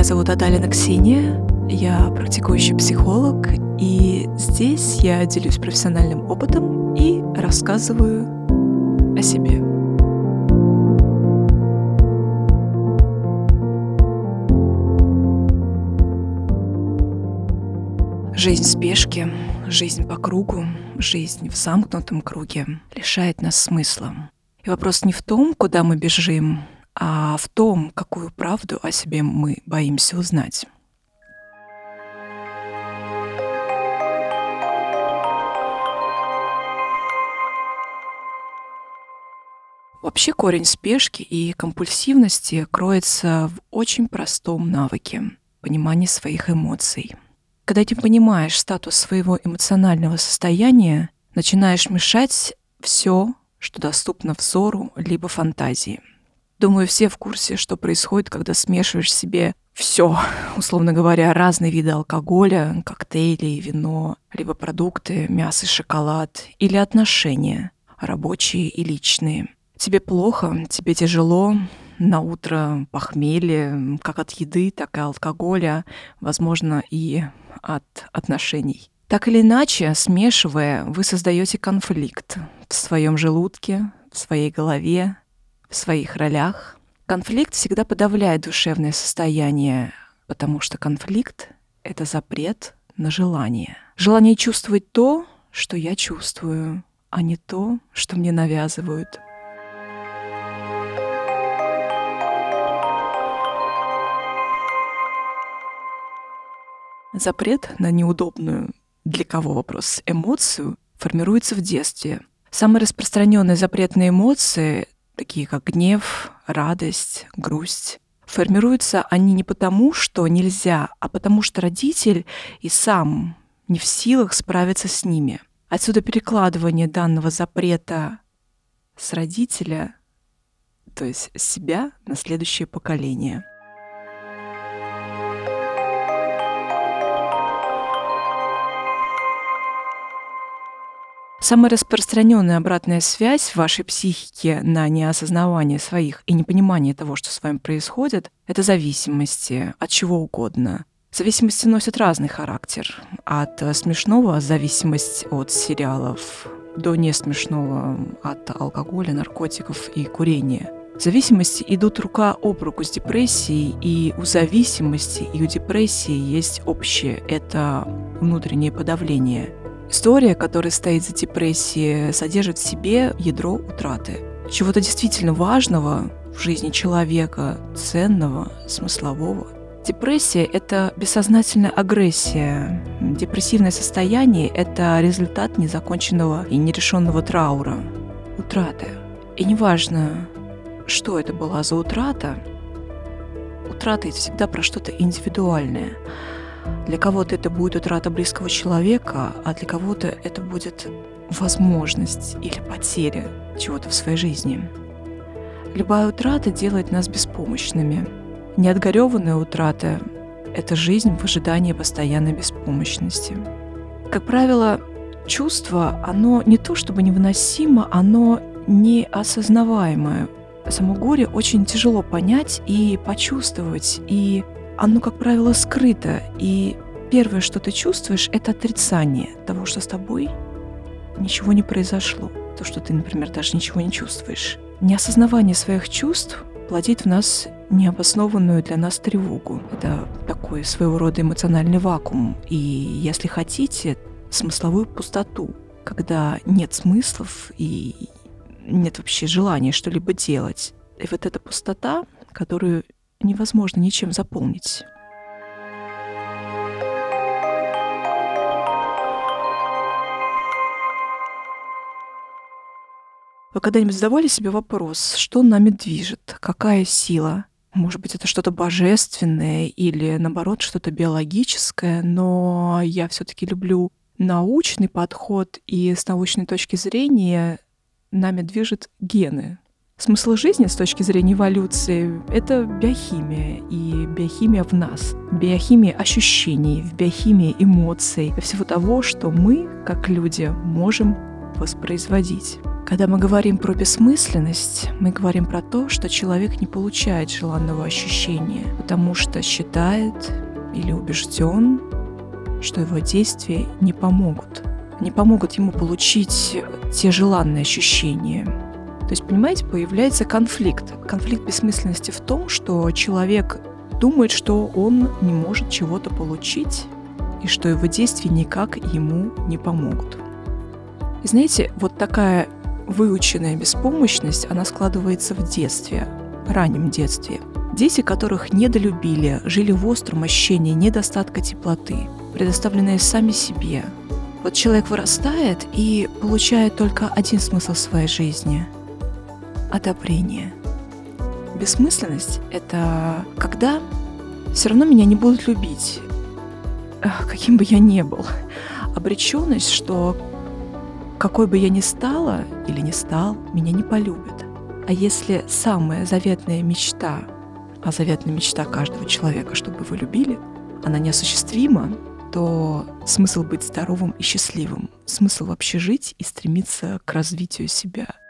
Меня зовут Адалина Ксения, я практикующий психолог, и здесь я делюсь профессиональным опытом и рассказываю о себе. Жизнь в спешке, жизнь по кругу, жизнь в замкнутом круге лишает нас смысла. И вопрос не в том, куда мы бежим, а в том, какую правду о себе мы боимся узнать. Вообще корень спешки и компульсивности кроется в очень простом навыке — понимании своих эмоций. Когда ты понимаешь статус своего эмоционального состояния, начинаешь мешать все, что доступно взору либо фантазии — Думаю, все в курсе, что происходит, когда смешиваешь себе все, условно говоря, разные виды алкоголя, коктейли, вино, либо продукты, мясо, шоколад, или отношения, рабочие и личные. Тебе плохо, тебе тяжело, на утро похмелье, как от еды, так и алкоголя, возможно, и от отношений. Так или иначе, смешивая, вы создаете конфликт в своем желудке, в своей голове, в своих ролях. Конфликт всегда подавляет душевное состояние, потому что конфликт — это запрет на желание. Желание чувствовать то, что я чувствую, а не то, что мне навязывают. Запрет на неудобную для кого вопрос эмоцию формируется в детстве. Самые распространенные запретные эмоции такие как гнев, радость, грусть. Формируются они не потому, что нельзя, а потому что родитель и сам не в силах справиться с ними. Отсюда перекладывание данного запрета с родителя, то есть с себя на следующее поколение. Самая распространенная обратная связь в вашей психике на неосознавание своих и непонимание того, что с вами происходит, это зависимости от чего угодно. Зависимости носят разный характер. От смешного зависимость от сериалов до несмешного от алкоголя, наркотиков и курения. Зависимости идут рука об руку с депрессией, и у зависимости и у депрессии есть общее – это внутреннее подавление – История, которая стоит за депрессией, содержит в себе ядро утраты. Чего-то действительно важного в жизни человека, ценного, смыслового. Депрессия — это бессознательная агрессия. Депрессивное состояние — это результат незаконченного и нерешенного траура, утраты. И неважно, что это была за утрата, утрата — это всегда про что-то индивидуальное — для кого-то это будет утрата близкого человека, а для кого-то это будет возможность или потеря чего-то в своей жизни. Любая утрата делает нас беспомощными. Неотгореванная утрата — это жизнь в ожидании постоянной беспомощности. Как правило, чувство, оно не то чтобы невыносимо, оно неосознаваемое. Само горе очень тяжело понять и почувствовать, и оно, как правило, скрыто. И первое, что ты чувствуешь, это отрицание того, что с тобой ничего не произошло. То, что ты, например, даже ничего не чувствуешь. Неосознавание своих чувств плодит в нас необоснованную для нас тревогу. Это такой своего рода эмоциональный вакуум. И, если хотите, смысловую пустоту, когда нет смыслов и нет вообще желания что-либо делать. И вот эта пустота, которую невозможно ничем заполнить. Вы когда-нибудь задавали себе вопрос, что нами движет, какая сила? Может быть, это что-то божественное или, наоборот, что-то биологическое, но я все-таки люблю научный подход, и с научной точки зрения нами движет гены, Смысл жизни с точки зрения эволюции — это биохимия, и биохимия в нас. Биохимия ощущений, в биохимии эмоций, всего того, что мы, как люди, можем воспроизводить. Когда мы говорим про бессмысленность, мы говорим про то, что человек не получает желанного ощущения, потому что считает или убежден, что его действия не помогут. Не помогут ему получить те желанные ощущения. То есть, понимаете, появляется конфликт. Конфликт бессмысленности в том, что человек думает, что он не может чего-то получить, и что его действия никак ему не помогут. И знаете, вот такая выученная беспомощность, она складывается в детстве, раннем детстве. Дети, которых недолюбили, жили в остром ощущении недостатка теплоты, предоставленные сами себе. Вот человек вырастает и получает только один смысл своей жизни – одобрение. Бессмысленность – это когда все равно меня не будут любить, каким бы я ни был. Обреченность, что какой бы я ни стала или не стал, меня не полюбят. А если самая заветная мечта, а заветная мечта каждого человека, чтобы его любили, она неосуществима, то смысл быть здоровым и счастливым, смысл вообще жить и стремиться к развитию себя –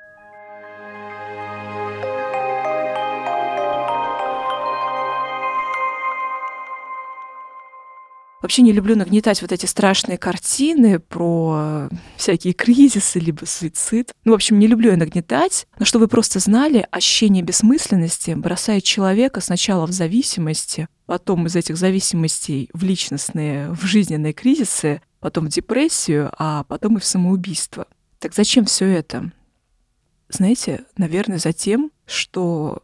Вообще не люблю нагнетать вот эти страшные картины про всякие кризисы, либо суицид. Ну, в общем, не люблю я нагнетать, но чтобы вы просто знали, ощущение бессмысленности бросает человека сначала в зависимости, потом из этих зависимостей в личностные, в жизненные кризисы, потом в депрессию, а потом и в самоубийство. Так зачем все это? Знаете, наверное, за тем, что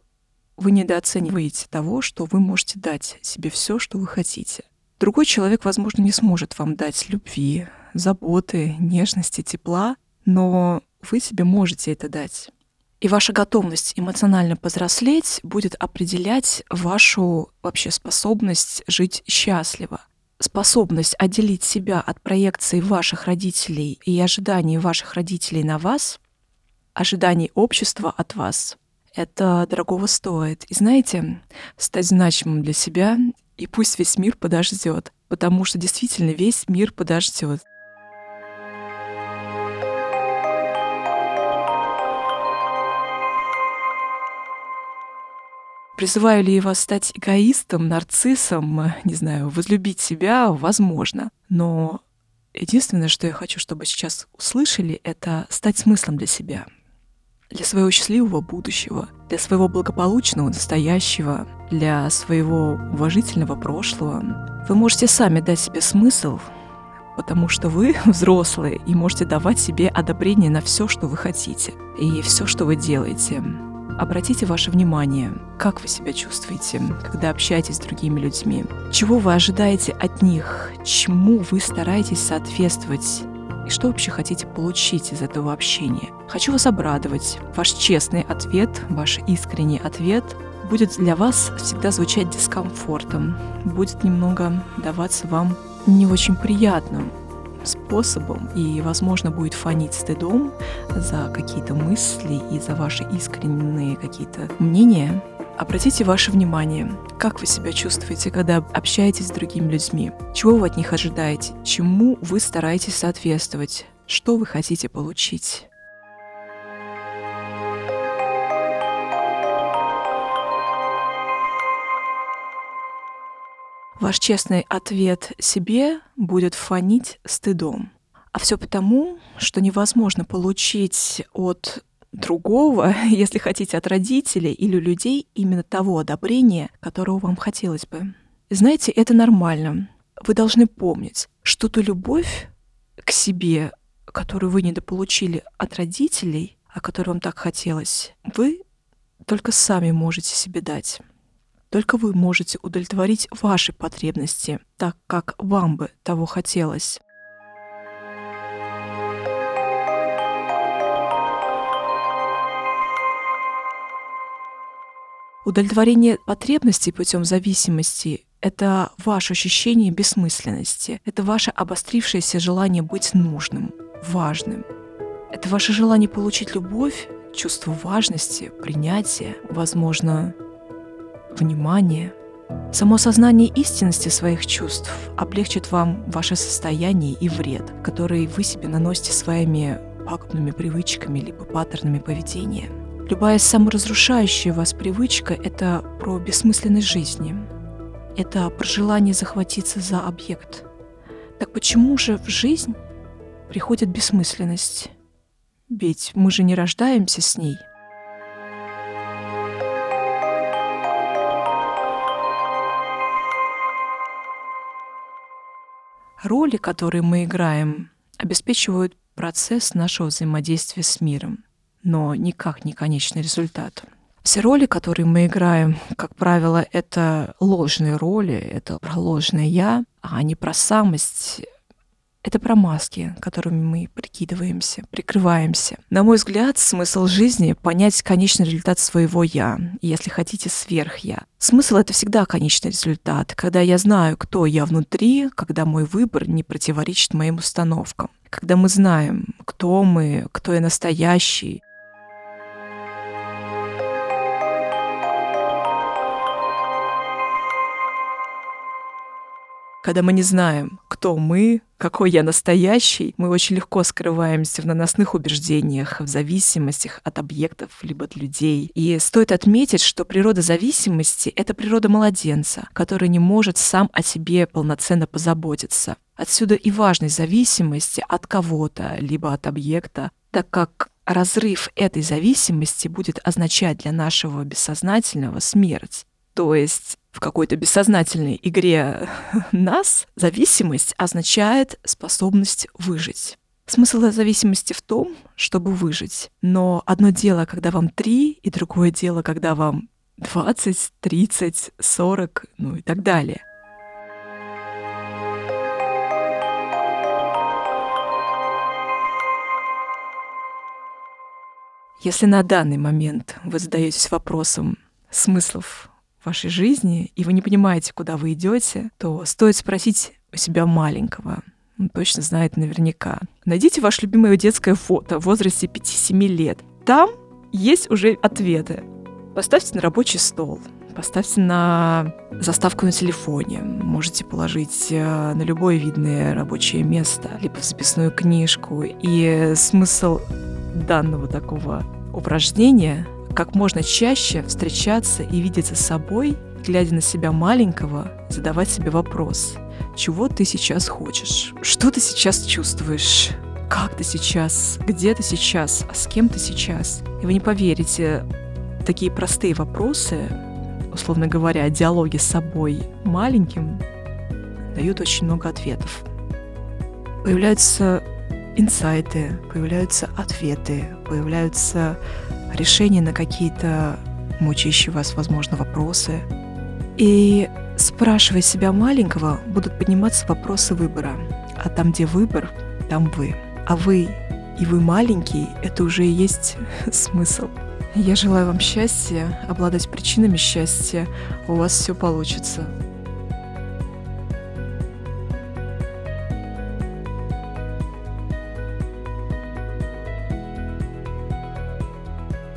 вы недооцениваете того, что вы можете дать себе все, что вы хотите. Другой человек, возможно, не сможет вам дать любви, заботы, нежности, тепла, но вы себе можете это дать. И ваша готовность эмоционально повзрослеть будет определять вашу вообще способность жить счастливо. Способность отделить себя от проекции ваших родителей и ожиданий ваших родителей на вас, ожиданий общества от вас, это дорогого стоит. И знаете, стать значимым для себя и пусть весь мир подождет, потому что действительно весь мир подождет. Призываю ли я вас стать эгоистом, нарциссом, не знаю, возлюбить себя, возможно. Но единственное, что я хочу, чтобы сейчас услышали, это стать смыслом для себя — для своего счастливого будущего, для своего благополучного настоящего, для своего уважительного прошлого. Вы можете сами дать себе смысл, потому что вы взрослые и можете давать себе одобрение на все, что вы хотите и все, что вы делаете. Обратите ваше внимание, как вы себя чувствуете, когда общаетесь с другими людьми, чего вы ожидаете от них, чему вы стараетесь соответствовать и что вообще хотите получить из этого общения. Хочу вас обрадовать. Ваш честный ответ, ваш искренний ответ будет для вас всегда звучать дискомфортом, будет немного даваться вам не очень приятным способом и, возможно, будет фонить стыдом за какие-то мысли и за ваши искренние какие-то мнения, Обратите ваше внимание, как вы себя чувствуете, когда общаетесь с другими людьми, чего вы от них ожидаете, чему вы стараетесь соответствовать, что вы хотите получить. Ваш честный ответ себе будет фонить стыдом. А все потому, что невозможно получить от другого, если хотите, от родителей или людей именно того одобрения, которого вам хотелось бы. Знаете, это нормально. Вы должны помнить, что ту любовь к себе, которую вы недополучили от родителей, о которой вам так хотелось, вы только сами можете себе дать. Только вы можете удовлетворить ваши потребности так, как вам бы того хотелось. Удовлетворение потребностей путем зависимости — это ваше ощущение бессмысленности, это ваше обострившееся желание быть нужным, важным. Это ваше желание получить любовь чувство важности, принятия, возможно, внимания. Само сознание истинности своих чувств облегчит вам ваше состояние и вред, который вы себе наносите своими пагубными привычками либо паттернами поведения. Любая саморазрушающая вас привычка — это про бессмысленность жизни. Это про желание захватиться за объект. Так почему же в жизнь приходит бессмысленность? Ведь мы же не рождаемся с ней. Роли, которые мы играем, обеспечивают процесс нашего взаимодействия с миром, но никак не конечный результат. Все роли, которые мы играем, как правило, это ложные роли, это про ложное «я», а не про самость, это про маски, которыми мы прикидываемся, прикрываемся. На мой взгляд, смысл жизни — понять конечный результат своего «я», если хотите, сверх-я. Смысл — это всегда конечный результат, когда я знаю, кто я внутри, когда мой выбор не противоречит моим установкам. Когда мы знаем, кто мы, кто я настоящий, Когда мы не знаем, кто мы, какой я настоящий, мы очень легко скрываемся в наносных убеждениях, в зависимостях от объектов либо от людей. И стоит отметить, что природа зависимости — это природа младенца, который не может сам о себе полноценно позаботиться. Отсюда и важность зависимости от кого-то, либо от объекта, так как разрыв этой зависимости будет означать для нашего бессознательного смерть. То есть в какой-то бессознательной игре нас зависимость означает способность выжить. Смысл зависимости в том, чтобы выжить. Но одно дело, когда вам три, и другое дело, когда вам 20, 30, 40, ну и так далее. Если на данный момент вы задаетесь вопросом смыслов вашей жизни, и вы не понимаете, куда вы идете, то стоит спросить у себя маленького. Он точно знает наверняка. Найдите ваше любимое детское фото в возрасте 5-7 лет. Там есть уже ответы. Поставьте на рабочий стол, поставьте на заставку на телефоне. Можете положить э, на любое видное рабочее место, либо в записную книжку. И смысл данного такого упражнения как можно чаще встречаться и видеться с собой, глядя на себя маленького, задавать себе вопрос, чего ты сейчас хочешь, что ты сейчас чувствуешь, как ты сейчас, где ты сейчас, а с кем ты сейчас. И вы не поверите, такие простые вопросы, условно говоря, диалоги с собой маленьким, дают очень много ответов. Появляются инсайты, появляются ответы, появляются решения на какие-то мучающие вас, возможно, вопросы. И спрашивая себя маленького, будут подниматься вопросы выбора. А там, где выбор, там вы. А вы и вы маленький, это уже и есть смысл. Я желаю вам счастья, обладать причинами счастья. У вас все получится.